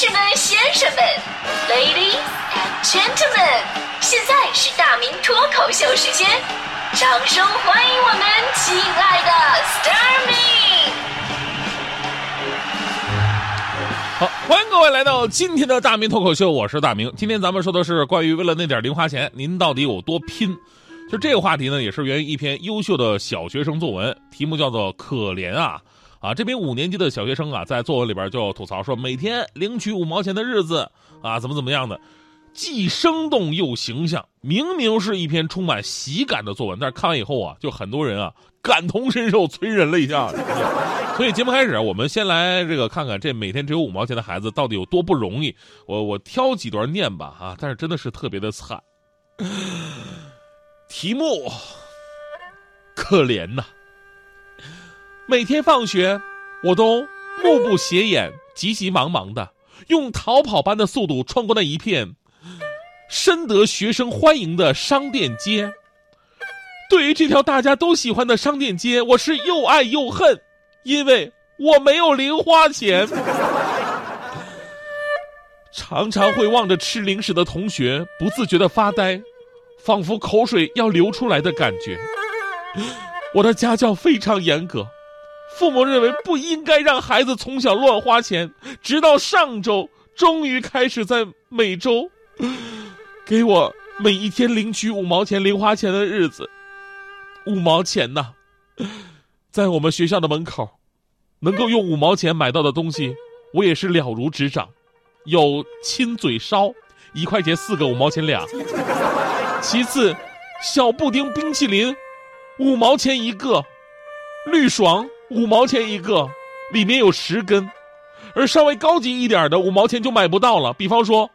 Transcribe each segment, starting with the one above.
士们、先生们，Ladies and Gentlemen，现在是大明脱口秀时间，掌声欢迎我们亲爱的 s t a r m y 好，欢迎各位来到今天的大明脱口秀，我是大明。今天咱们说的是关于为了那点零花钱，您到底有多拼？就这个话题呢，也是源于一篇优秀的小学生作文，题目叫做《可怜啊》。啊，这名五年级的小学生啊，在作文里边就吐槽说，每天领取五毛钱的日子啊，怎么怎么样的，既生动又形象。明明是一篇充满喜感的作文，但是看完以后啊，就很多人啊感同身受，催人泪下。所以节目开始，我们先来这个看看这每天只有五毛钱的孩子到底有多不容易。我我挑几段念吧啊，但是真的是特别的惨。题目，可怜呐。每天放学，我都目不斜眼、急急忙忙的用逃跑般的速度穿过那一片深得学生欢迎的商店街。对于这条大家都喜欢的商店街，我是又爱又恨，因为我没有零花钱。常常会望着吃零食的同学不自觉的发呆，仿佛口水要流出来的感觉。我的家教非常严格。父母认为不应该让孩子从小乱花钱，直到上周终于开始在每周 给我每一天领取五毛钱零花钱的日子。五毛钱呐，在我们学校的门口，能够用五毛钱买到的东西，我也是了如指掌。有亲嘴烧，一块钱四个，五毛钱俩。其次，小布丁冰淇淋，五毛钱一个，绿爽。五毛钱一个，里面有十根，而稍微高级一点的五毛钱就买不到了。比方说，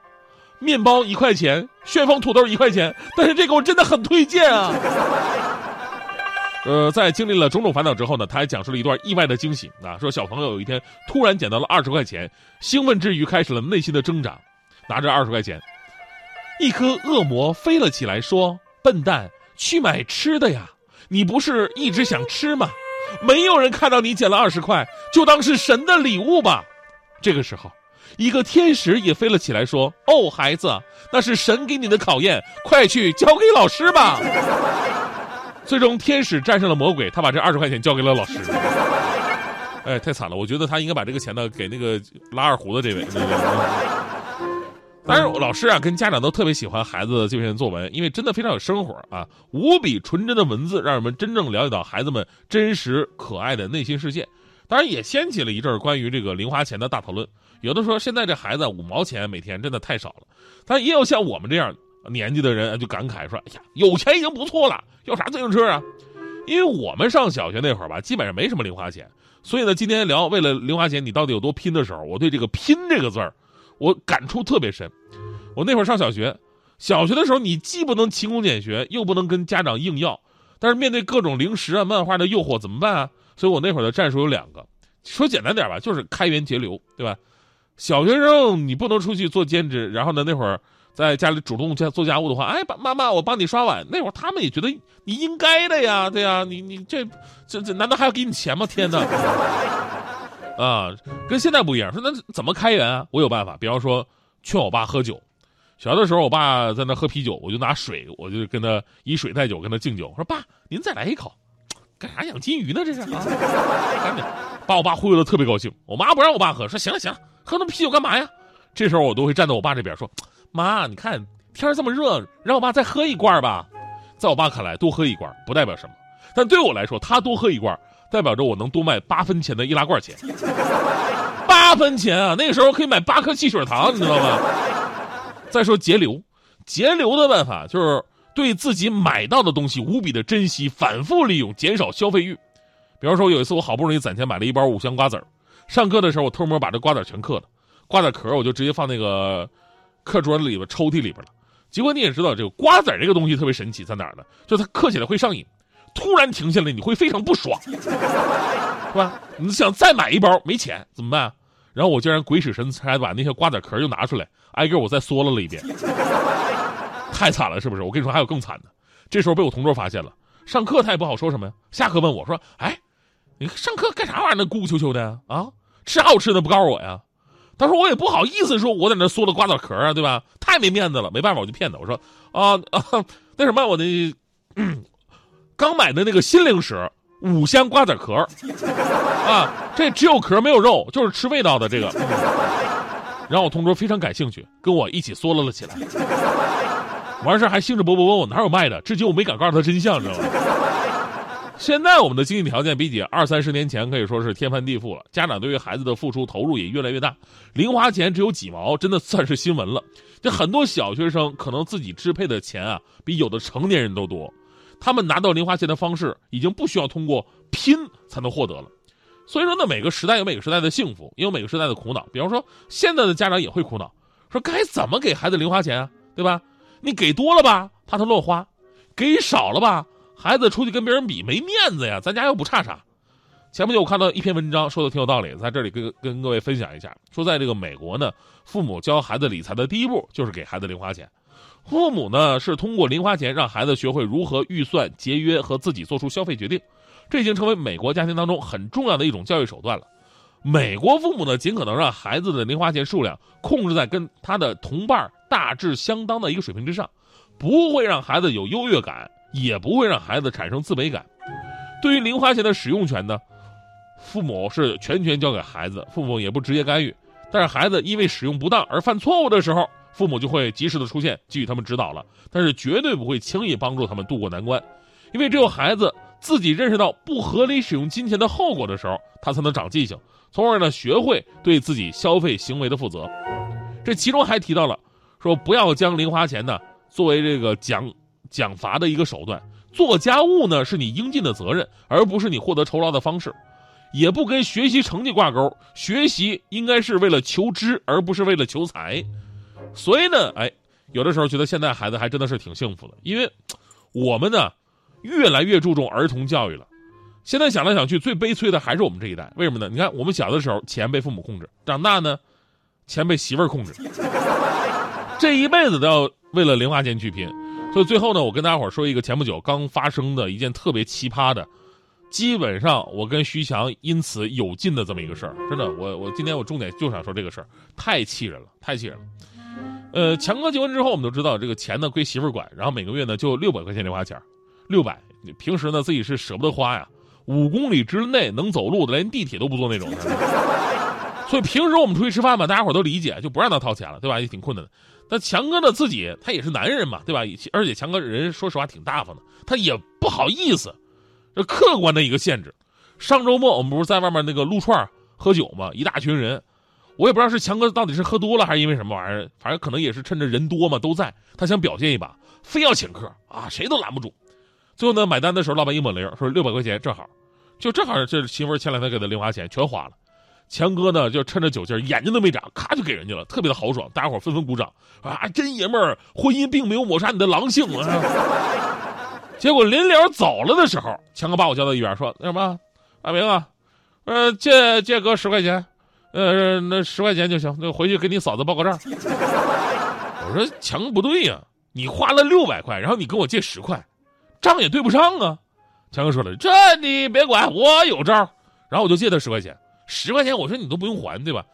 面包一块钱，旋风土豆一块钱，但是这个我真的很推荐啊。呃，在经历了种种烦恼之后呢，他还讲述了一段意外的惊喜啊，说小朋友有一天突然捡到了二十块钱，兴奋之余开始了内心的挣扎，拿着二十块钱，一颗恶魔飞了起来，说：“笨蛋，去买吃的呀，你不是一直想吃吗？”没有人看到你捡了二十块，就当是神的礼物吧。这个时候，一个天使也飞了起来，说：“哦，孩子，那是神给你的考验，快去交给老师吧。”最终，天使战胜了魔鬼，他把这二十块钱交给了老师。哎，太惨了！我觉得他应该把这个钱呢给那个拉二胡的这位。当然，老师啊跟家长都特别喜欢孩子的这篇作文，因为真的非常有生活啊，无比纯真的文字，让人们真正了解到孩子们真实可爱的内心世界。当然，也掀起了一阵关于这个零花钱的大讨论。有的说，现在这孩子五毛钱每天真的太少了。但也有像我们这样年纪的人就感慨说：“哎呀，有钱已经不错了，要啥自行车啊？”因为我们上小学那会儿吧，基本上没什么零花钱，所以呢，今天聊为了零花钱你到底有多拼的时候，我对这个“拼”这个字儿。我感触特别深，我那会儿上小学，小学的时候你既不能勤工俭学，又不能跟家长硬要，但是面对各种零食啊、漫画的诱惑怎么办啊？所以我那会儿的战术有两个，说简单点吧，就是开源节流，对吧？小学生你不能出去做兼职，然后呢那会儿在家里主动家做家务的话，哎，爸妈妈我帮你刷碗，那会儿他们也觉得你应该的呀，对呀，你你这这这难道还要给你钱吗？天哪！啊，跟现在不一样。说那怎么开源啊？我有办法。比方说，劝我爸喝酒。小的时候，我爸在那喝啤酒，我就拿水，我就跟他以水代酒，跟他敬酒。说爸，您再来一口。干啥养金鱼呢？这是啊，赶紧把我爸忽悠的特别高兴。我妈不让我爸喝，说行了行了，喝那么啤酒干嘛呀？这时候我都会站在我爸这边说，妈，你看天这么热，让我爸再喝一罐吧。在我爸看来，多喝一罐不代表什么，但对我来说，他多喝一罐。代表着我能多卖八分钱的易拉罐钱，八分钱啊！那个时候可以买八颗汽水糖，你知道吗？再说节流，节流的办法就是对自己买到的东西无比的珍惜，反复利用，减少消费欲。比方说，有一次我好不容易攒钱买了一包五香瓜子儿，上课的时候我偷摸把这瓜子全嗑了，瓜子壳我就直接放那个课桌里边抽屉里边了。结果你也知道，这个瓜子这个东西特别神奇，在哪儿呢？就它嗑起来会上瘾。突然停下来，你会非常不爽，是吧？你想再买一包，没钱怎么办？然后我竟然鬼使神差把那些瓜子壳又拿出来，挨个我再嗦了了一遍，太惨了，是不是？我跟你说还有更惨的，这时候被我同桌发现了，上课他也不好说什么呀。下课问我说：“哎，你上课干啥玩意儿？那咕咕啾啾的啊？吃啥好吃的不告诉我呀？”他说我也不好意思说我在那嗦了瓜子壳啊，对吧？太没面子了，没办法，我就骗他，我说啊啊，那什么，我的、嗯、刚买的那个新零食五香瓜子壳啊，这只有壳没有肉，就是吃味道的这个。然后我同桌非常感兴趣，跟我一起嗦了了起来。完事还兴致勃勃问我哪有卖的，至今我没敢告诉他真相，知道吗？现在我们的经济条件比起二三十年前可以说是天翻地覆了，家长对于孩子的付出投入也越来越大，零花钱只有几毛，真的算是新闻了。这很多小学生可能自己支配的钱啊，比有的成年人都多，他们拿到零花钱的方式已经不需要通过拼才能获得了。所以说呢，每个时代有每个时代的幸福，也有每个时代的苦恼。比方说，现在的家长也会苦恼，说该怎么给孩子零花钱啊，对吧？你给多了吧，怕他乱花；给少了吧。孩子出去跟别人比没面子呀，咱家又不差啥。前不久我看到一篇文章，说的挺有道理，在这里跟跟各位分享一下。说在这个美国呢，父母教孩子理财的第一步就是给孩子零花钱。父母呢是通过零花钱让孩子学会如何预算、节约和自己做出消费决定，这已经成为美国家庭当中很重要的一种教育手段了。美国父母呢，尽可能让孩子的零花钱数量控制在跟他的同伴大致相当的一个水平之上，不会让孩子有优越感。也不会让孩子产生自卑感。对于零花钱的使用权呢，父母是全权交给孩子，父母也不直接干预。但是孩子因为使用不当而犯错误的时候，父母就会及时的出现，给予他们指导了。但是绝对不会轻易帮助他们渡过难关，因为只有孩子自己认识到不合理使用金钱的后果的时候，他才能长记性，从而呢学会对自己消费行为的负责。这其中还提到了说，不要将零花钱呢作为这个奖。奖罚的一个手段，做家务呢是你应尽的责任，而不是你获得酬劳的方式，也不跟学习成绩挂钩。学习应该是为了求知，而不是为了求财。所以呢，哎，有的时候觉得现在孩子还真的是挺幸福的，因为我们呢越来越注重儿童教育了。现在想来想去，最悲催的还是我们这一代。为什么呢？你看，我们小的时候钱被父母控制，长大呢钱被媳妇儿控制，这一辈子都要为了零花钱去拼。所以最后呢，我跟大家伙说一个前不久刚发生的一件特别奇葩的，基本上我跟徐强因此有劲的这么一个事儿。真的，我我今天我重点就想说这个事儿，太气人了，太气人了。呃，强哥结婚之后，我们都知道这个钱呢归媳妇管，然后每个月呢就六百块钱零花钱，六百。平时呢自己是舍不得花呀，五公里之内能走路的连地铁都不坐那种。所以平时我们出去吃饭吧，大家伙都理解，就不让他掏钱了，对吧？也挺困难的。但强哥呢？自己他也是男人嘛，对吧？而且强哥人说实话挺大方的，他也不好意思，这客观的一个限制。上周末我们不是在外面那个撸串喝酒嘛，一大群人，我也不知道是强哥到底是喝多了还是因为什么玩意儿，反正可能也是趁着人多嘛都在，他想表现一把，非要请客啊，谁都拦不住。最后呢，买单的时候老板一抹零，说六百块钱正好，就正好这媳妇前两天给的零花钱全花了。强哥呢，就趁着酒劲儿，眼睛都没眨，咔就给人家了，特别的豪爽，大家伙纷纷鼓掌啊！真爷们儿，婚姻并没有抹杀你的狼性啊！结果临了走了的时候，强哥把我叫到一边说：“那什么，阿明啊，呃，借借哥十块钱，呃，那十块钱就行，那回去给你嫂子报个账。”我说：“强哥不对呀，你花了六百块，然后你跟我借十块，账也对不上啊！”强哥说了：“这你别管，我有招。”然后我就借他十块钱。十块钱，我说你都不用还，对吧？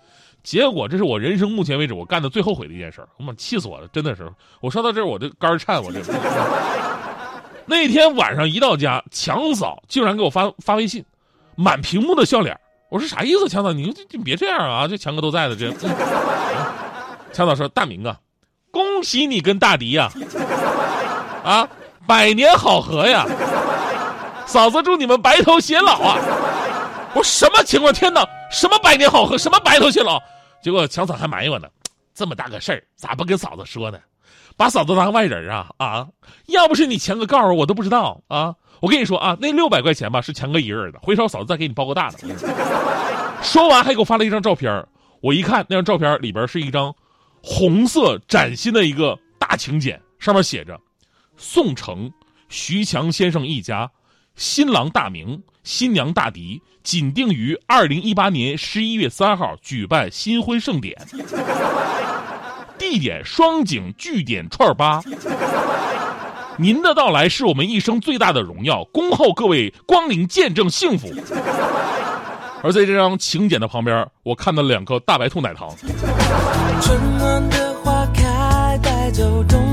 结果这是我人生目前为止我干的最后悔的一件事我妈气死我了，真的是！我说到这儿，我这肝颤，我这。那天晚上一到家，强嫂竟然给我发发微信，满屏幕的笑脸。我说啥意思？强嫂，你你别这样啊！这强哥都在的，这。强嫂说：“大明啊，恭喜你跟大迪呀，啊，百年好合呀！嫂子祝你们白头偕老啊！”我什么情况？天哪！什么百年好合？什么白头偕老？结果强嫂还埋怨我呢，这么大个事儿，咋不跟嫂子说呢？把嫂子当外人啊啊！要不是你强哥告诉我，我都不知道啊！我跟你说啊，那六百块钱吧是强哥一个人的，回头嫂子再给你包个大的。说完还给我发了一张照片，我一看那张照片里边是一张红色崭新的一个大请柬，上面写着：“宋城徐强先生一家。”新郎大明，新娘大迪，仅定于二零一八年十一月三号举办新婚盛典，地点双井聚点串吧。您的到来是我们一生最大的荣耀恭候各位光临见证幸福。而在这张请柬的旁边我看到两颗大白兔奶糖。春暖的花开带走冬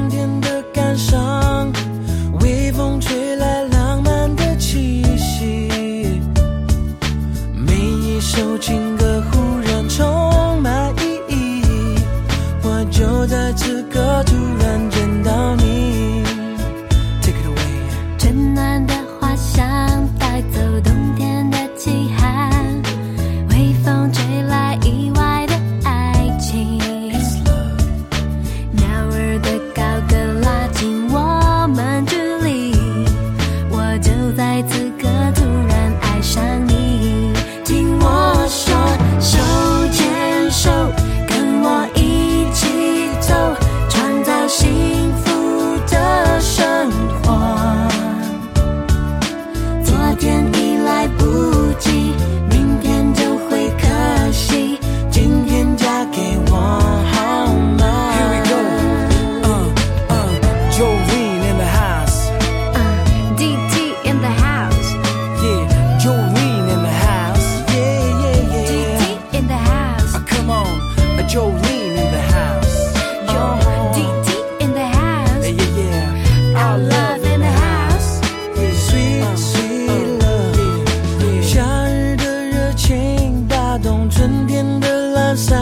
动春天的懒散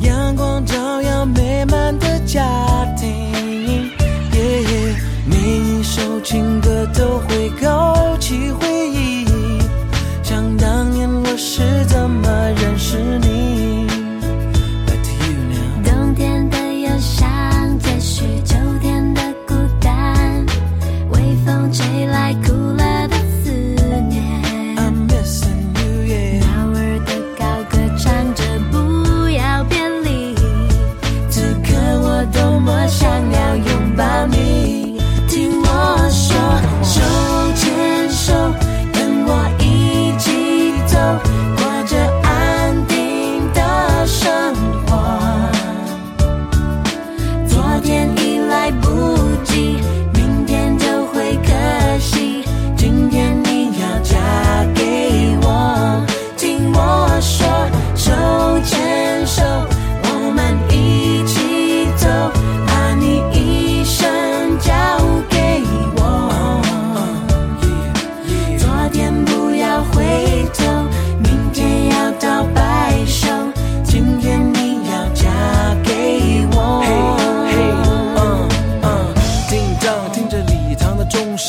阳光照耀美满的家庭。耶耶每一首情歌都会